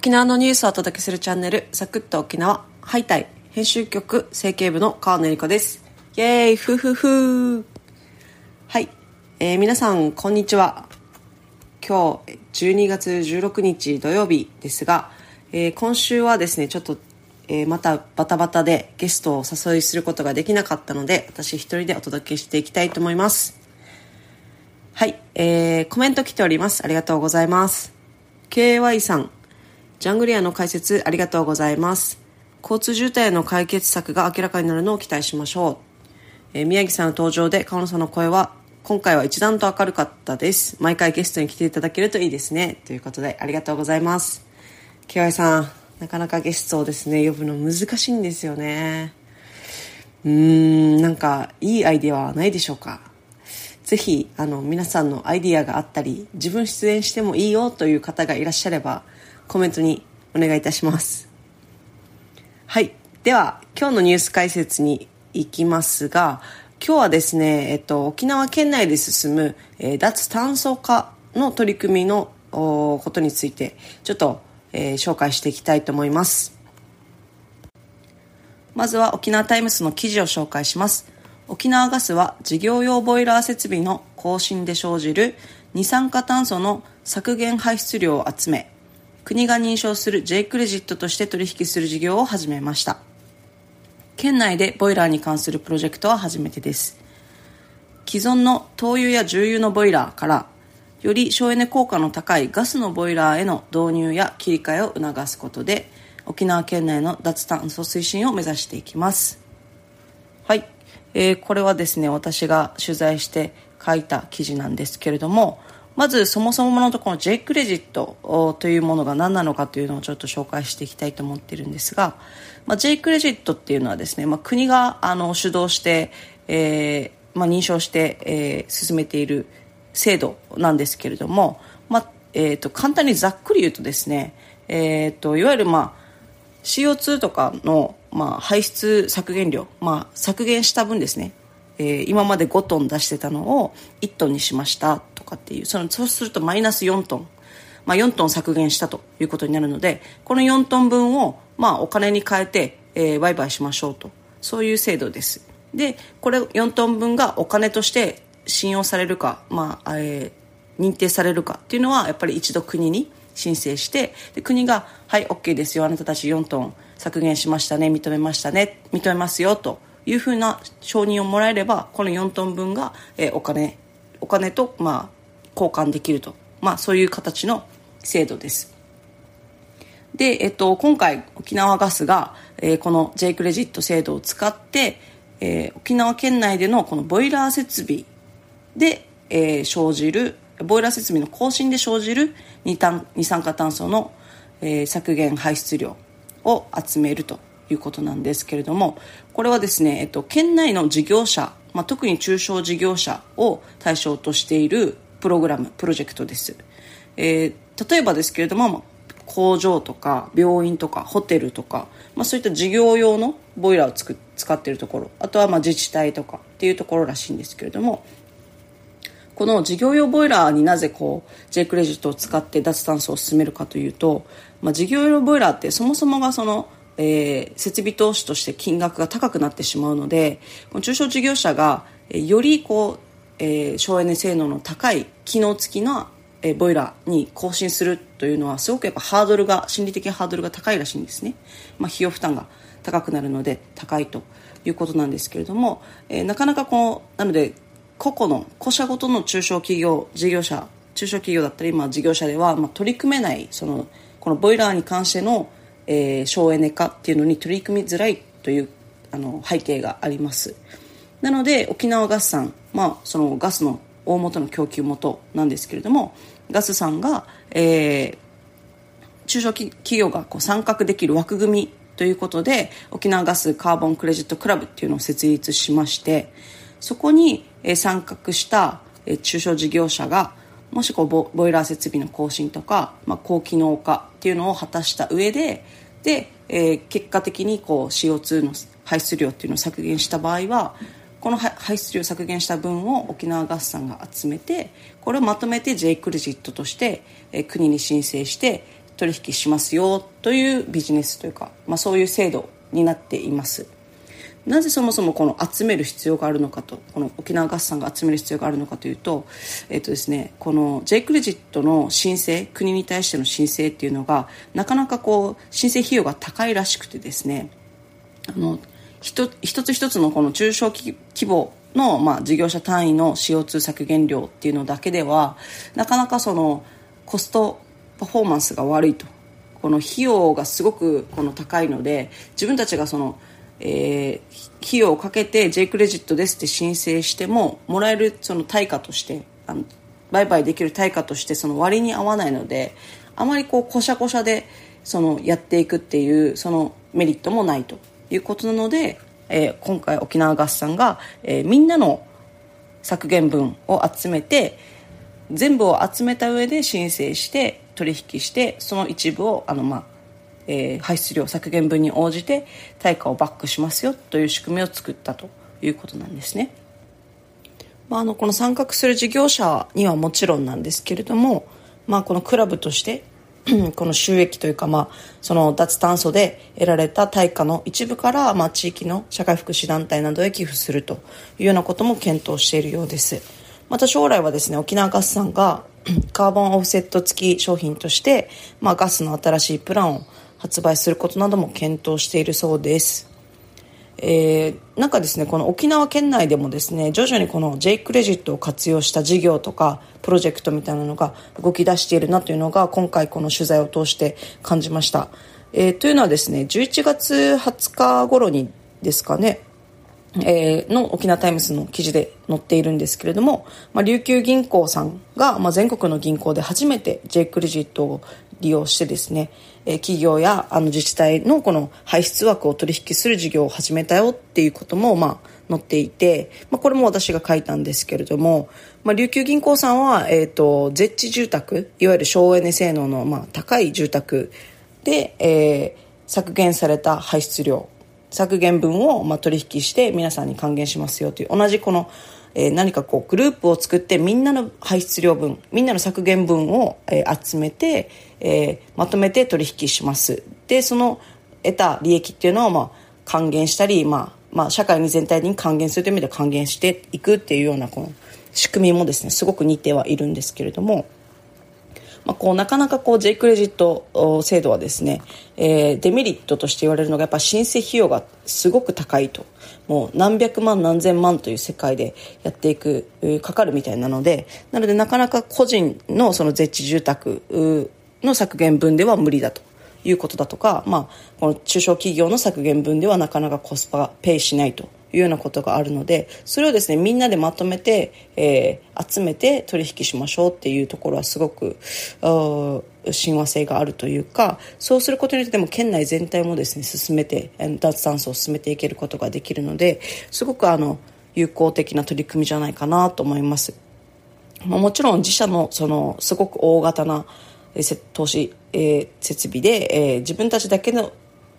沖縄のニュースをお届けするチャンネルサクッと沖縄ハイタイ編集局成形部の川野恵理子です。イエーイふふふはい、えー、皆さんこんにちは。今日12月16日土曜日ですが、えー、今週はですねちょっと、えー、またバタバタでゲストをお誘いすることができなかったので私一人でお届けしていきたいと思います。はい、えー、コメント来ております。ありがとうございます。KY さん。ジャングリアの解説ありがとうございます。交通渋滞の解決策が明らかになるのを期待しましょう。えー、宮城さんの登場で川野さんの声は今回は一段と明るかったです。毎回ゲストに来ていただけるといいですね。ということでありがとうございます。ケワさん、なかなかゲストをですね、呼ぶの難しいんですよね。うーん、なんかいいアイディアはないでしょうか。ぜひ、あの、皆さんのアイディアがあったり、自分出演してもいいよという方がいらっしゃれば、コメントにお願いいたします。はい。では今日のニュース解説に行きますが今日はですね、えっと、沖縄県内で進む、えー、脱炭素化の取り組みのことについてちょっと、えー、紹介していきたいと思います。まずは沖縄タイムスの記事を紹介します。沖縄ガスは事業用ボイラー設備の更新で生じる二酸化炭素の削減排出量を集め国が認証する J クレジットとして取引する事業を始めました。県内でボイラーに関するプロジェクトは初めてです。既存の灯油や重油のボイラーからより省エネ効果の高いガスのボイラーへの導入や切り替えを促すことで沖縄県内の脱炭素推進を目指していきます。はい、えー、これはですね私が取材して書いた記事なんですけれどもまずそもそものところ J クレジットというものが何なのかというのをちょっと紹介していきたいと思っているんですが、まあ、J クレジットっていうのはですね、まあ、国があの主導して、えーまあ、認証して、えー、進めている制度なんですけれども、まあえーと、簡単にざっくり言うとですね、えーと、いわゆる、まあ、CO2 とかの、まあ、排出削減量、まあ、削減した分ですね、えー、今まで5トン出してたのを1トンにしましたとかっていうそのそうするとマイナス4トン、まあ、4トン削減したということになるのでこの4トン分を、まあ、お金に変えて、えー、売買しましょうと。そういう制度です。でこれ4トン分がお金として信用されるか、まあえー、認定されるかっていうのはやっぱり一度国に申請してで国が「はい OK ですよ。あなたたち4トン削減しましたね。認めましたね。認めますよ」と。いうふうな承認をもらえればこの4トン分が、えー、お金お金と、まあ、交換できると、まあ、そういう形の制度です。で、えっと、今回沖縄ガスが、えー、この J クレジット制度を使って、えー、沖縄県内でのこのボイラー設備で、えー、生じるボイラー設備の更新で生じる二酸化炭素の、えー、削減排出量を集めると。いうことなんですけれどもこれはですね、えっと、県内の事業者、まあ、特に中小事業者を対象としているプログラムプロジェクトです、えー、例えばですけれども工場とか病院とかホテルとか、まあ、そういった事業用のボイラーをつく使っているところあとはまあ自治体とかっていうところらしいんですけれどもこの事業用ボイラーになぜこう J クレジットを使って脱炭素を進めるかというと、まあ、事業用ボイラーってそもそもがそのえー、設備投資として金額が高くなってしまうので中小事業者がよりこう、えー、省エネ性能の高い機能付きの、え、ボイラーに更新するというのはすごくやっぱハードルが心理的ハードルが高いらしいんですね、まあ、費用負担が高くなるので高いということなんですけれども、えー、なかなかこうなので個々の個社ごとの中小企業事業者中小企業だったり、まあ、事業者では、まあ、取り組めないそのこのボイラーに関してのえー、省エネ化っていうのに取り組みづらいというあの背景があります。なので沖縄ガスさん、まあ、そのガスの大元の供給元なんですけれどもガスさんが、えー、中小企業がこう参画できる枠組みということで沖縄ガスカーボンクレジットクラブっていうのを設立しましてそこに参画した中小事業者がもしこうボイラー設備の更新とか、まあ、高機能化っていうのを果たした上でで、えー、結果的にこう CO2 の排出量っていうのを削減した場合はこの排出量削減した分を沖縄ガスさんが集めてこれをまとめて J クレジットとして、えー、国に申請して取引しますよというビジネスというか、まあ、そういう制度になっています。なぜそもそもこの集める必要があるのかとこの沖縄合算が集める必要があるのかというと,、えっとですね、この J クレジットの申請国に対しての申請っていうのがなかなかこう申請費用が高いらしくてですねあの一つ一つのこの中小規模の、まあ、事業者単位の CO2 削減量っていうのだけではなかなかそのコストパフォーマンスが悪いと。この費用がすごくこの高いので自分たちがその、えー、費用をかけて J クレジットですって申請してももらえるその対価としてあの売買できる対価としてその割に合わないのであまりこうこしゃこしゃでそのやっていくっていうそのメリットもないと。いうことなので、えー、今回沖縄合算が、えー、みんなの削減分を集めて全部を集めた上で申請して取引してその一部をあの、まあえー、排出量削減分に応じて対価をバックしますよという仕組みを作ったということなんですね。まあ、あのこの参画する事業者にはもちろんなんですけれども、まあ、このクラブとして この収益というか、まあ、その脱炭素で得られた対価の一部から、まあ、地域の社会福祉団体などへ寄付するというようなことも検討しているようです。また将来はですね、沖縄ガスさんが カーボンオフセット付き商品として、まあ、ガスの新しいプランを発売することなども検討しているそうです。えー、なんかですね、この沖縄県内でもですね、徐々にこの J クレジットを活用した事業とか、プロジェクトみたいなのが動き出しているなというのが、今回この取材を通して感じました。えー、というのはですね、11月20日頃にですかね、えー、の沖縄タイムズの記事で載っているんですけれども、まあ、琉球銀行さんが、まあ、全国の銀行で初めて J クレジットを利用してですね、え、企業やあの自治体のこの排出枠を取引する事業を始めたよっていうことも、まあ、載っていて、まあ、これも私が書いたんですけれども、まあ、琉球銀行さんは、えっ、ー、と、 ZEH 住宅、いわゆる省エネ性能の、まあ、高い住宅で、えー、削減された排出量削減分をまあ取引して皆さんに還元しますよという同じこの、えー、何かこうグループを作ってみんなの排出量分みんなの削減分を、えー、集めて、えー、まとめて取引しますでその得た利益っていうのをまあ還元したり、まあ、まあ社会全体に還元するという意味で還元していくっていうようなこの仕組みもですねすごく似てはいるんですけれども。まあ、こうなかなかこう J クレジット制度はですね、えー、デメリットとして言われるのがやっぱ申請費用がすごく高いと。もう何百万何千万という世界でやっていくかかるみたいなのでなのでなかなか個人のその絶地住宅の削減分では無理だと。いうことだとか、まあ、この中小企業の削減分ではなかなかコスパがペイしないというようなことがあるのでそれをですねみんなでまとめて、えー、集めて取引しましょうっていうところはすごく親和性があるというかそうすることによってでも県内全体もですね進めて脱炭素を進めていけることができるのですごくあの有効的な取り組みじゃないかなと思います。もちろん自社のそのすごく大型な投資、えー、設備で、えー、自分たちだけの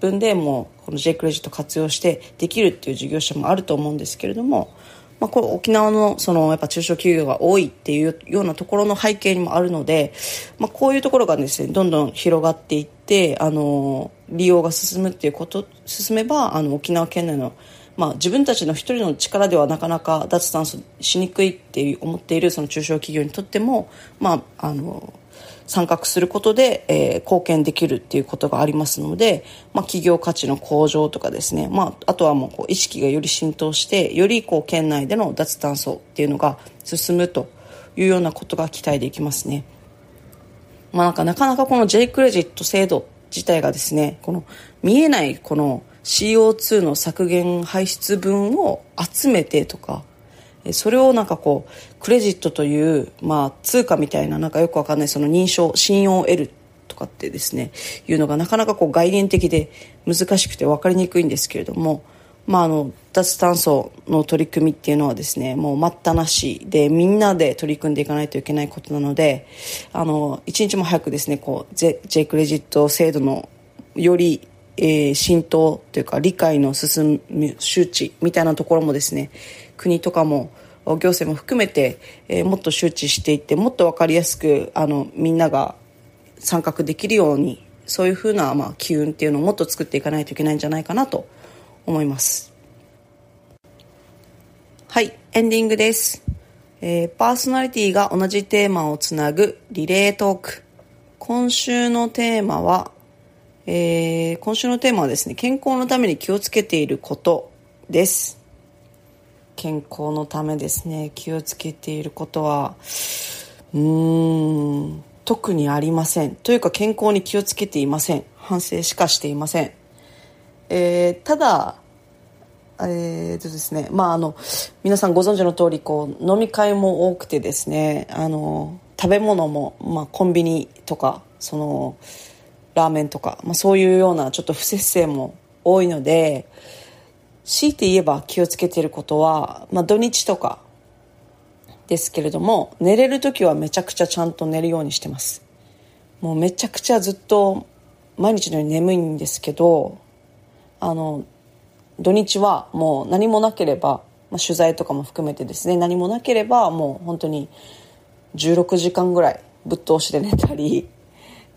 分でもこの J クレジット活用してできるっていう事業者もあると思うんですけれども、まあ、これ沖縄のそのやっぱ中小企業が多いっていうようなところの背景にもあるので、まあ、こういうところがですねどんどん広がっていってあの利用が進むっていうこと進めばあの沖縄県内のまあ、自分たちの一人の力ではなかなか脱炭素しにくいって思っているその中小企業にとっても、まあ、あの参画することで、えー、貢献できるっていうことがありますので、まあ、企業価値の向上とかですね、まあ、あとはもうこう意識がより浸透してよりこう県内での脱炭素っていうのが進むというようなことが期待できますね。まあ、なかなかなかこの J クレジット制度自体がですねこの見えないこの CO2 の削減排出分を集めてとかそれをなんかこうクレジットという、まあ、通貨みたいななんかよくわかんないその認証信用を得るとかってですねいうのがなかなかこう概念的で難しくて分かりにくいんですけれども、まあ、あの脱炭素の取り組みっていうのはですねもう待ったなしでみんなで取り組んでいかないといけないことなのであの一日も早くですねこう J, J クレジット制度のよりえー、浸透というか理解の進む周知みたいなところもですね国とかも行政も含めて、えー、もっと周知していってもっと分かりやすくあのみんなが参画できるようにそういうふうな、まあ、機運っていうのをもっと作っていかないといけないんじゃないかなと思います。はいエンディングです、えー、パーソナリティが同じテーマをつなぐリレートーク。今週のテーマは、えー、今週のテーマはですね健康のために気をつけていることです。健康のためですね。気をつけていることはうーん特にありません。というか健康に気をつけていません。反省しかしていません、えー、ただえーとですねまあ、あの皆さんご存知の通りこり飲み会も多くてですねあの食べ物も、まあ、コンビニとかそのラーメンとか、まあ、そういうようなちょっと不節制も多いので強いて言えば気をつけてることは、まあ、土日とかですけれども寝れる時はめちゃくちゃちゃんと寝るようにしてます。もうめちゃくちゃずっと毎日のように眠いんですけどあの土日はもう何もなければ、まあ、取材とかも含めてですね何もなければもう本当に16時間ぐらいぶっ通しで寝たり、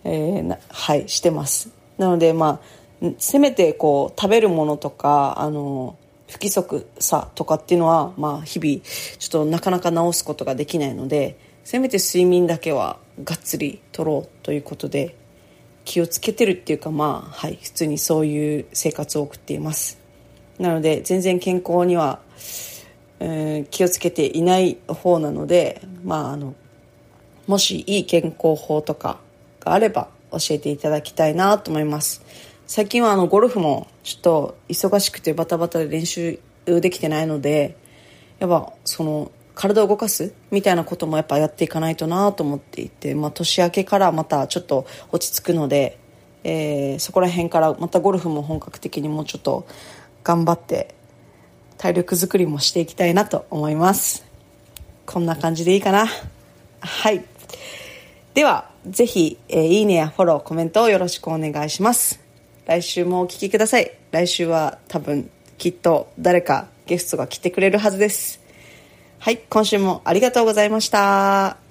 えー、はいしてます。なのでまあせめてこう食べるものとかあの不規則さとかっていうのは、まあ、日々ちょっとなかなか直すことができないのでせめて睡眠だけはがっつりとろうということで気をつけてるっていうかまあはい普通にそういう生活を送っています。なので全然健康には、えー、気をつけていない方なのでまああのもしいい健康法とかがあれば教えていただきたいなと思います。最近はあのゴルフもちょっと忙しくてバタバタで練習できてないのでやっぱその体を動かすみたいなこともやっぱやっていかないとなと思っていて、まあ、年明けからまたちょっと落ち着くので、えー、そこら辺からまたゴルフも本格的にもうちょっと頑張って体力づくりもしていきたいなと思います。こんな感じでいいかな？はい。ではぜひ、えー、いいねやフォローコメントをよろしくお願いします。来週もお聴きください。来週は多分きっと誰かゲストが来てくれるはずです。はい今週もありがとうございました。